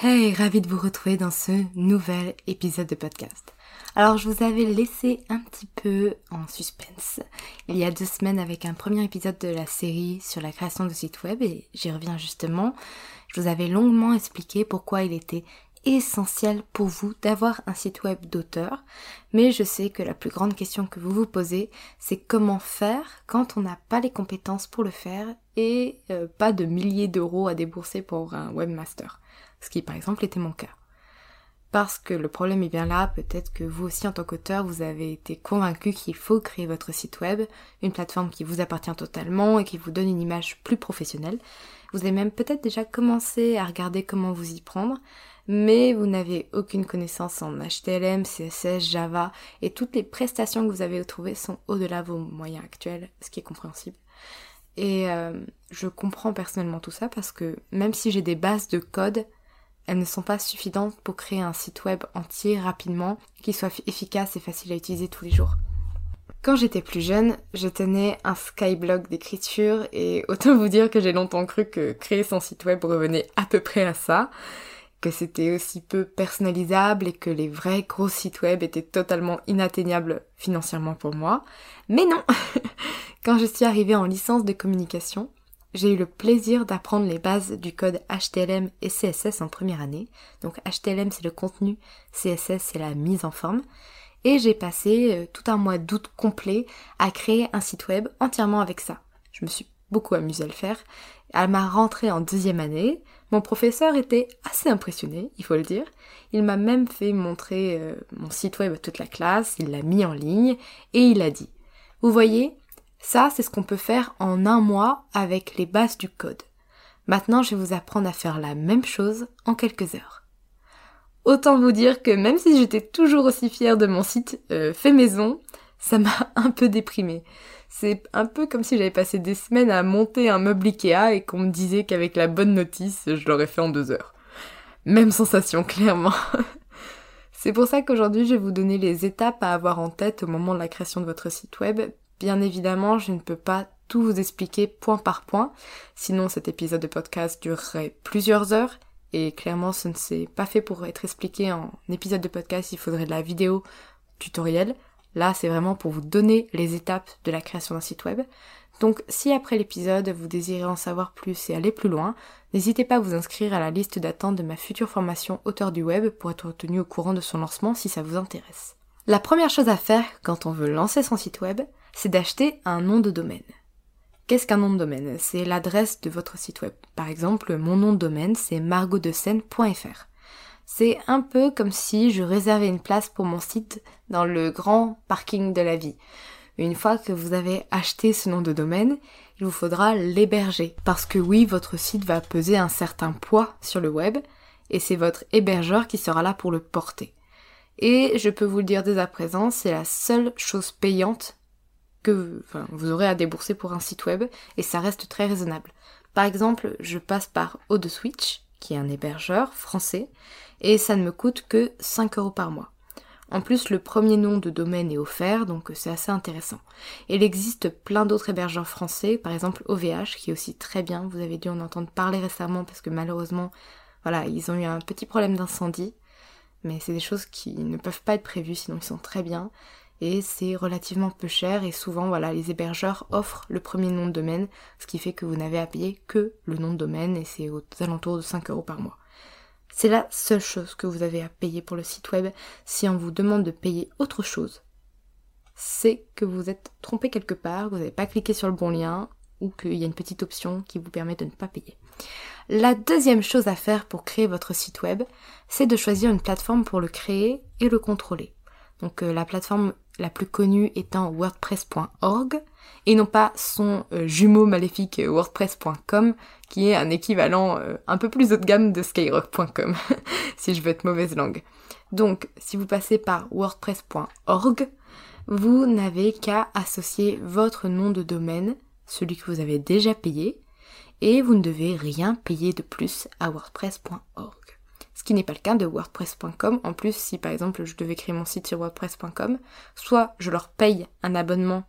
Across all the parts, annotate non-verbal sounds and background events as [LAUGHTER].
Hey, ravi de vous retrouver dans ce nouvel épisode de podcast. Alors je vous avais laissé un petit peu en suspense il y a deux semaines avec un premier épisode de la série sur la création de site web et j'y reviens justement. Je vous avais longuement expliqué pourquoi il était essentiel pour vous d'avoir un site web d'auteur, mais je sais que la plus grande question que vous vous posez, c'est comment faire quand on n'a pas les compétences pour le faire et euh, pas de milliers d'euros à débourser pour un webmaster ce qui par exemple était mon cas. Parce que le problème est bien là, peut-être que vous aussi en tant qu'auteur, vous avez été convaincu qu'il faut créer votre site web, une plateforme qui vous appartient totalement et qui vous donne une image plus professionnelle. Vous avez même peut-être déjà commencé à regarder comment vous y prendre, mais vous n'avez aucune connaissance en HTML, CSS, Java, et toutes les prestations que vous avez trouvées sont au-delà de vos moyens actuels, ce qui est compréhensible. Et euh, je comprends personnellement tout ça parce que même si j'ai des bases de code, elles ne sont pas suffisantes pour créer un site web entier rapidement, qui soit efficace et facile à utiliser tous les jours. Quand j'étais plus jeune, je tenais un skyblog d'écriture et autant vous dire que j'ai longtemps cru que créer son site web revenait à peu près à ça, que c'était aussi peu personnalisable et que les vrais gros sites web étaient totalement inatteignables financièrement pour moi. Mais non [LAUGHS] Quand je suis arrivée en licence de communication, j'ai eu le plaisir d'apprendre les bases du code HTML et CSS en première année. Donc HTML c'est le contenu, CSS c'est la mise en forme. Et j'ai passé euh, tout un mois d'août complet à créer un site web entièrement avec ça. Je me suis beaucoup amusée à le faire. À ma rentrée en deuxième année, mon professeur était assez impressionné, il faut le dire. Il m'a même fait montrer euh, mon site web à toute la classe, il l'a mis en ligne et il a dit Vous voyez, ça, c'est ce qu'on peut faire en un mois avec les bases du code. Maintenant, je vais vous apprendre à faire la même chose en quelques heures. Autant vous dire que même si j'étais toujours aussi fière de mon site euh, fait maison, ça m'a [LAUGHS] un peu déprimée. C'est un peu comme si j'avais passé des semaines à monter un meuble Ikea et qu'on me disait qu'avec la bonne notice, je l'aurais fait en deux heures. Même sensation, [LAUGHS] clairement. C'est pour ça qu'aujourd'hui, je vais vous donner les étapes à avoir en tête au moment de la création de votre site web, Bien évidemment, je ne peux pas tout vous expliquer point par point, sinon cet épisode de podcast durerait plusieurs heures, et clairement ce ne s'est pas fait pour être expliqué en épisode de podcast, il faudrait de la vidéo tutoriel. Là, c'est vraiment pour vous donner les étapes de la création d'un site web. Donc si après l'épisode vous désirez en savoir plus et aller plus loin, n'hésitez pas à vous inscrire à la liste d'attente de ma future formation auteur du web pour être tenu au courant de son lancement si ça vous intéresse. La première chose à faire quand on veut lancer son site web, c'est d'acheter un nom de domaine. Qu'est-ce qu'un nom de domaine? C'est l'adresse de votre site web. Par exemple, mon nom de domaine, c'est margotdescène.fr. C'est un peu comme si je réservais une place pour mon site dans le grand parking de la vie. Une fois que vous avez acheté ce nom de domaine, il vous faudra l'héberger. Parce que oui, votre site va peser un certain poids sur le web, et c'est votre hébergeur qui sera là pour le porter. Et je peux vous le dire dès à présent, c'est la seule chose payante que vous aurez à débourser pour un site web, et ça reste très raisonnable. Par exemple, je passe par Switch, qui est un hébergeur français, et ça ne me coûte que 5 euros par mois. En plus, le premier nom de domaine est offert, donc c'est assez intéressant. il existe plein d'autres hébergeurs français, par exemple OVH, qui est aussi très bien. Vous avez dû en entendre parler récemment parce que malheureusement, voilà, ils ont eu un petit problème d'incendie. Mais c'est des choses qui ne peuvent pas être prévues, sinon ils sont très bien. Et c'est relativement peu cher et souvent, voilà, les hébergeurs offrent le premier nom de domaine, ce qui fait que vous n'avez à payer que le nom de domaine et c'est aux alentours de 5 euros par mois. C'est la seule chose que vous avez à payer pour le site web. Si on vous demande de payer autre chose, c'est que vous êtes trompé quelque part, vous n'avez pas cliqué sur le bon lien ou qu'il y a une petite option qui vous permet de ne pas payer. La deuxième chose à faire pour créer votre site web, c'est de choisir une plateforme pour le créer et le contrôler. Donc euh, la plateforme la plus connue étant wordpress.org et non pas son euh, jumeau maléfique euh, wordpress.com qui est un équivalent euh, un peu plus haut de gamme de skyrock.com [LAUGHS] si je veux être mauvaise langue. Donc si vous passez par wordpress.org, vous n'avez qu'à associer votre nom de domaine, celui que vous avez déjà payé, et vous ne devez rien payer de plus à wordpress.org ce qui n'est pas le cas de WordPress.com. En plus, si par exemple je devais créer mon site sur WordPress.com, soit je leur paye un abonnement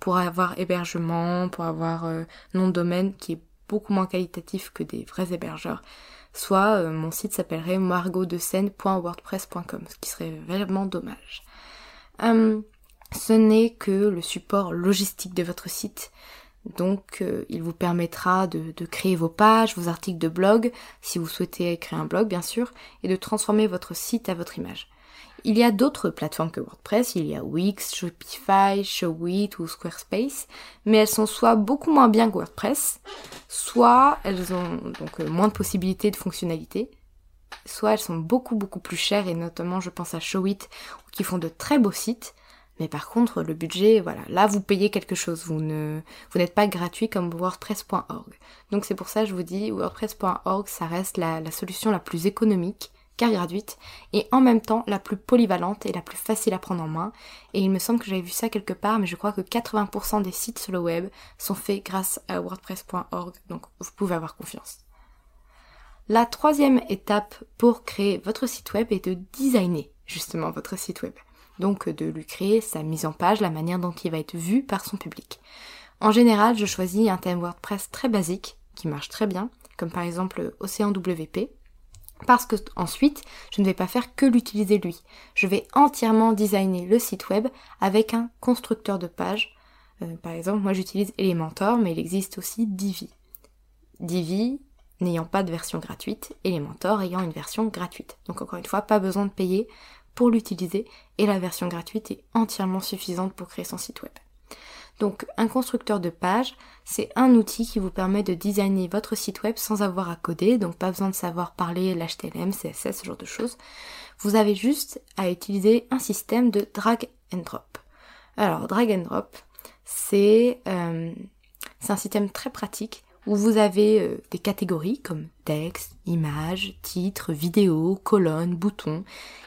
pour avoir hébergement, pour avoir euh, nom de domaine qui est beaucoup moins qualitatif que des vrais hébergeurs, soit euh, mon site s'appellerait margotdescène.wordpress.com, ce qui serait vraiment dommage. Hum, ce n'est que le support logistique de votre site donc euh, il vous permettra de, créer vos pages, vos articles de blog, si vous souhaitez créer un blog bien sûr, et de transformer votre site à votre image. Il y a d'autres plateformes que WordPress, il y a Wix, Shopify, Showit ou Squarespace, mais elles sont soit beaucoup moins bien que WordPress, soit elles ont donc euh, moins de possibilités de fonctionnalités, soit elles sont beaucoup beaucoup plus chères et notamment je pense à Showit qui font de très beaux sites, mais par contre, le budget, voilà, là vous payez quelque chose, vous ne, vous n'êtes pas gratuit comme WordPress.org. Donc c'est pour ça que je vous dis, WordPress.org, ça reste la, la solution la plus économique, car gratuite, et en même temps la plus polyvalente et la plus facile à prendre en main. Et il me semble que j'avais vu ça quelque part, mais je crois que 80% des sites sur le web sont faits grâce à WordPress.org, donc vous pouvez avoir confiance. La troisième étape pour créer votre site web est de designer justement votre site web donc de lui créer sa mise en page, la manière dont il va être vu par son public. En général, je choisis un thème WordPress très basique, qui marche très bien, comme par exemple Océan WP, parce que ensuite, je ne vais pas faire que l'utiliser lui. Je vais entièrement designer le site web avec un constructeur de page. Euh, par exemple, moi j'utilise Elementor, mais il existe aussi Divi. Divi n'ayant pas de version gratuite, Elementor ayant une version gratuite. Donc encore une fois, pas besoin de payer pour l'utiliser et la version gratuite est entièrement suffisante pour créer son site web. Donc un constructeur de page, c'est un outil qui vous permet de designer votre site web sans avoir à coder, donc pas besoin de savoir parler l'HTML, CSS, ce genre de choses. Vous avez juste à utiliser un système de drag and drop. Alors drag and drop, c'est euh, un système très pratique où vous avez euh, des catégories comme texte, images, titres, vidéos, colonnes, boutons.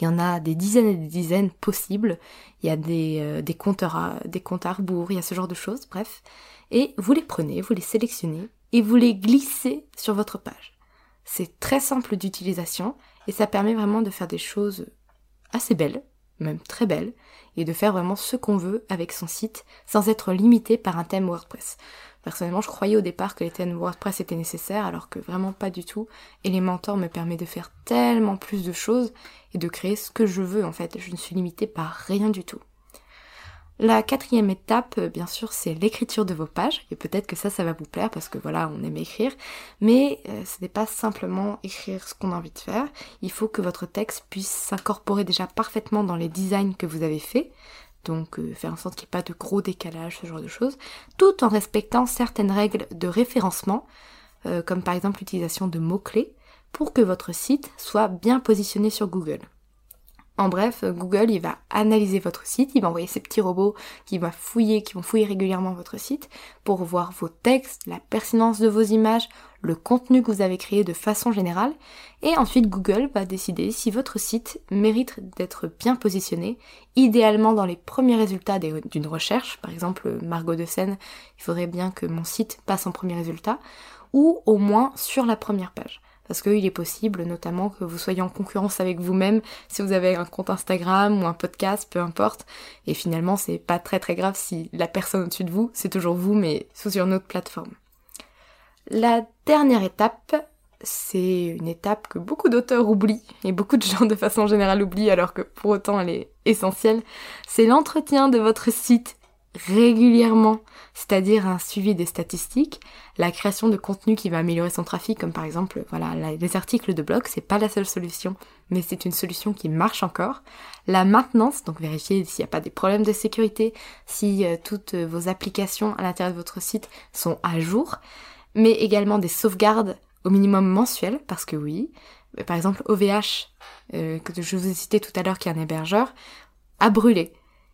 Il y en a des dizaines et des dizaines possibles. Il y a des, euh, compteurs des comptes à rebours, il y a ce genre de choses, bref. Et vous les prenez, vous les sélectionnez et vous les glissez sur votre page. C'est très simple d'utilisation et ça permet vraiment de faire des choses assez belles, même très belles, et de faire vraiment ce qu'on veut avec son site sans être limité par un thème WordPress. Personnellement, je croyais au départ que les thèmes WordPress étaient nécessaires, alors que vraiment pas du tout. Elementor me permet de faire tellement plus de choses et de créer ce que je veux en fait. Je ne suis limitée par rien du tout. La quatrième étape, euh, bien sûr, c'est l'écriture de vos pages. Et peut-être que ça, ça va vous plaire parce que voilà, on aime écrire. Mais euh, ce n'est pas simplement écrire ce qu'on a envie de faire. Il faut que votre texte puisse s'incorporer déjà parfaitement dans les designs que vous avez faits donc euh, faire en sorte qu'il n'y ait pas de gros décalage, ce genre de choses, tout en respectant certaines règles de référencement, euh, comme par exemple l'utilisation de mots-clés, pour que votre site soit bien positionné sur Google. En bref, Google, il va analyser votre site, il va envoyer ses petits robots qui vont fouiller, qui vont fouiller régulièrement votre site pour voir vos textes, la pertinence de vos images, le contenu que vous avez créé de façon générale. Et ensuite, Google va décider si votre site mérite d'être bien positionné, idéalement dans les premiers résultats d'une recherche. Par exemple, Margot de Seine, il faudrait bien que mon site passe en premier résultat, ou au moins sur la première page parce qu'il est possible notamment que vous soyez en concurrence avec vous-même si vous avez un compte Instagram ou un podcast, peu importe. Et finalement, c'est pas très très grave si la personne au-dessus de vous, c'est toujours vous, mais sous une autre plateforme. La dernière étape, c'est une étape que beaucoup d'auteurs oublient, et beaucoup de gens de façon générale oublient alors que pour autant elle est essentielle, c'est l'entretien de votre site régulièrement, c'est-à-dire un suivi des statistiques, la création de contenu qui va améliorer son trafic, comme par exemple, voilà, les articles de blog, c'est pas la seule solution, mais c'est une solution qui marche encore. La maintenance, donc vérifier s'il n'y a pas des problèmes de sécurité, si euh, toutes vos applications à l'intérieur de votre site sont à jour, mais également des sauvegardes au minimum mensuelles, parce que oui, par exemple OVH, euh, que je vous ai cité tout à l'heure, qui est un hébergeur, a brûlé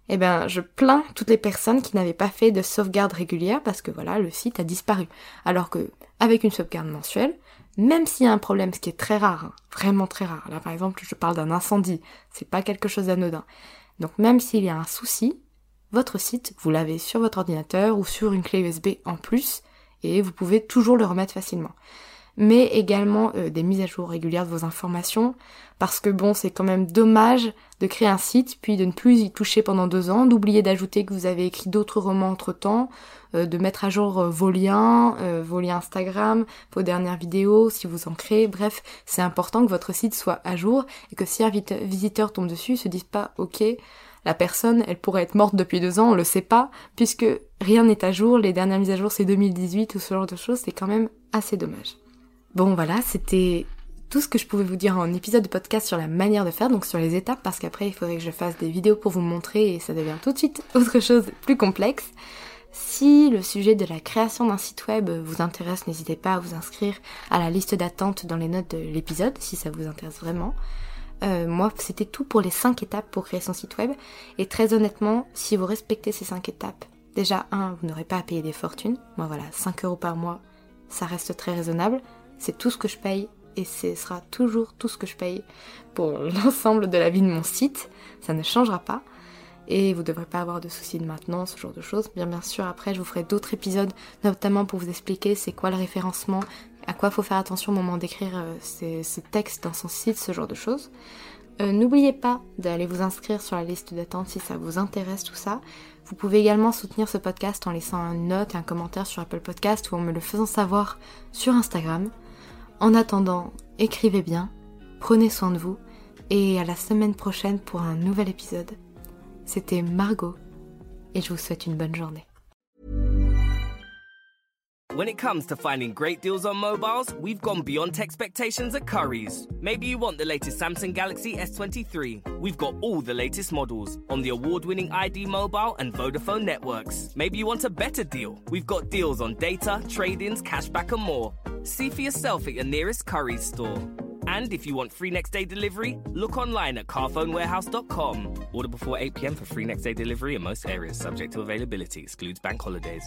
eh ben, je plains toutes les personnes qui n'avaient pas fait de sauvegarde régulière parce que voilà, le site a disparu. Alors que, avec une sauvegarde mensuelle, même s'il y a un problème, ce qui est très rare, hein, vraiment très rare. Là, par exemple, je parle d'un incendie, c'est pas quelque chose d'anodin. Donc, même s'il y a un souci, votre site, vous l'avez sur votre ordinateur ou sur une clé USB en plus, et vous pouvez toujours le remettre facilement mais également euh, des mises à jour régulières de vos informations, parce que bon, c'est quand même dommage de créer un site, puis de ne plus y toucher pendant deux ans, d'oublier d'ajouter que vous avez écrit d'autres romans entre-temps, euh, de mettre à jour euh, vos liens, vos liens Instagram, vos dernières vidéos, si vous en créez, bref, c'est important que votre site soit à jour, et que si un visiteur tombe dessus, se dise pas, ok, la personne, elle pourrait être morte depuis deux ans, on le sait pas, puisque rien n'est à jour, les dernières mises à jour c'est 2018 ou ce genre de choses, c'est quand même assez dommage. Bon voilà, c'était tout ce que je pouvais vous dire en épisode de podcast sur la manière de faire, donc sur les étapes, parce qu'après il faudrait que je fasse des vidéos pour vous montrer et ça devient tout de suite [LAUGHS] autre chose plus complexe. Si le sujet de la création d'un site web vous intéresse, n'hésitez pas à vous inscrire à la liste d'attente dans les notes de l'épisode, si ça vous intéresse vraiment. Euh, moi, c'était tout pour les 5 étapes pour créer son site web. Et très honnêtement, si vous respectez ces 5 étapes, déjà, un, vous n'aurez pas à payer des fortunes. Moi, voilà, 5 euros par mois, ça reste très raisonnable. C'est tout ce que je paye et ce sera toujours tout ce que je paye pour [LAUGHS] l'ensemble de la vie de mon site. Ça ne changera pas. Et vous ne devrez pas avoir de soucis de maintenance, ce genre de choses. Bien bien sûr, après, je vous ferai d'autres épisodes, notamment pour vous expliquer c'est quoi le référencement, à quoi faut faire attention au moment d'écrire euh, ce texte dans son site, ce genre de choses. Euh, n'oubliez pas d'aller vous inscrire sur la liste d'attente si ça vous intéresse tout ça. Vous pouvez également soutenir ce podcast en laissant une note et un commentaire sur Apple Podcast ou en me le faisant savoir sur Instagram. En attendant, écrivez bien, prenez soin de vous et à la semaine prochaine pour un nouvel épisode. C'était Margot et je vous souhaite une bonne journée. When it comes to finding great deals on mobiles, we've gone beyond expectations at Curry's. Maybe you want the latest Samsung Galaxy S23. We've got all the latest models on the award winning ID Mobile and Vodafone networks. Maybe you want a better deal. We've got deals on data, trade ins, cashback, and more. See for yourself at your nearest Curry's store. And if you want free next day delivery, look online at carphonewarehouse.com. Order before 8 pm for free next day delivery in most areas, subject to availability, excludes bank holidays.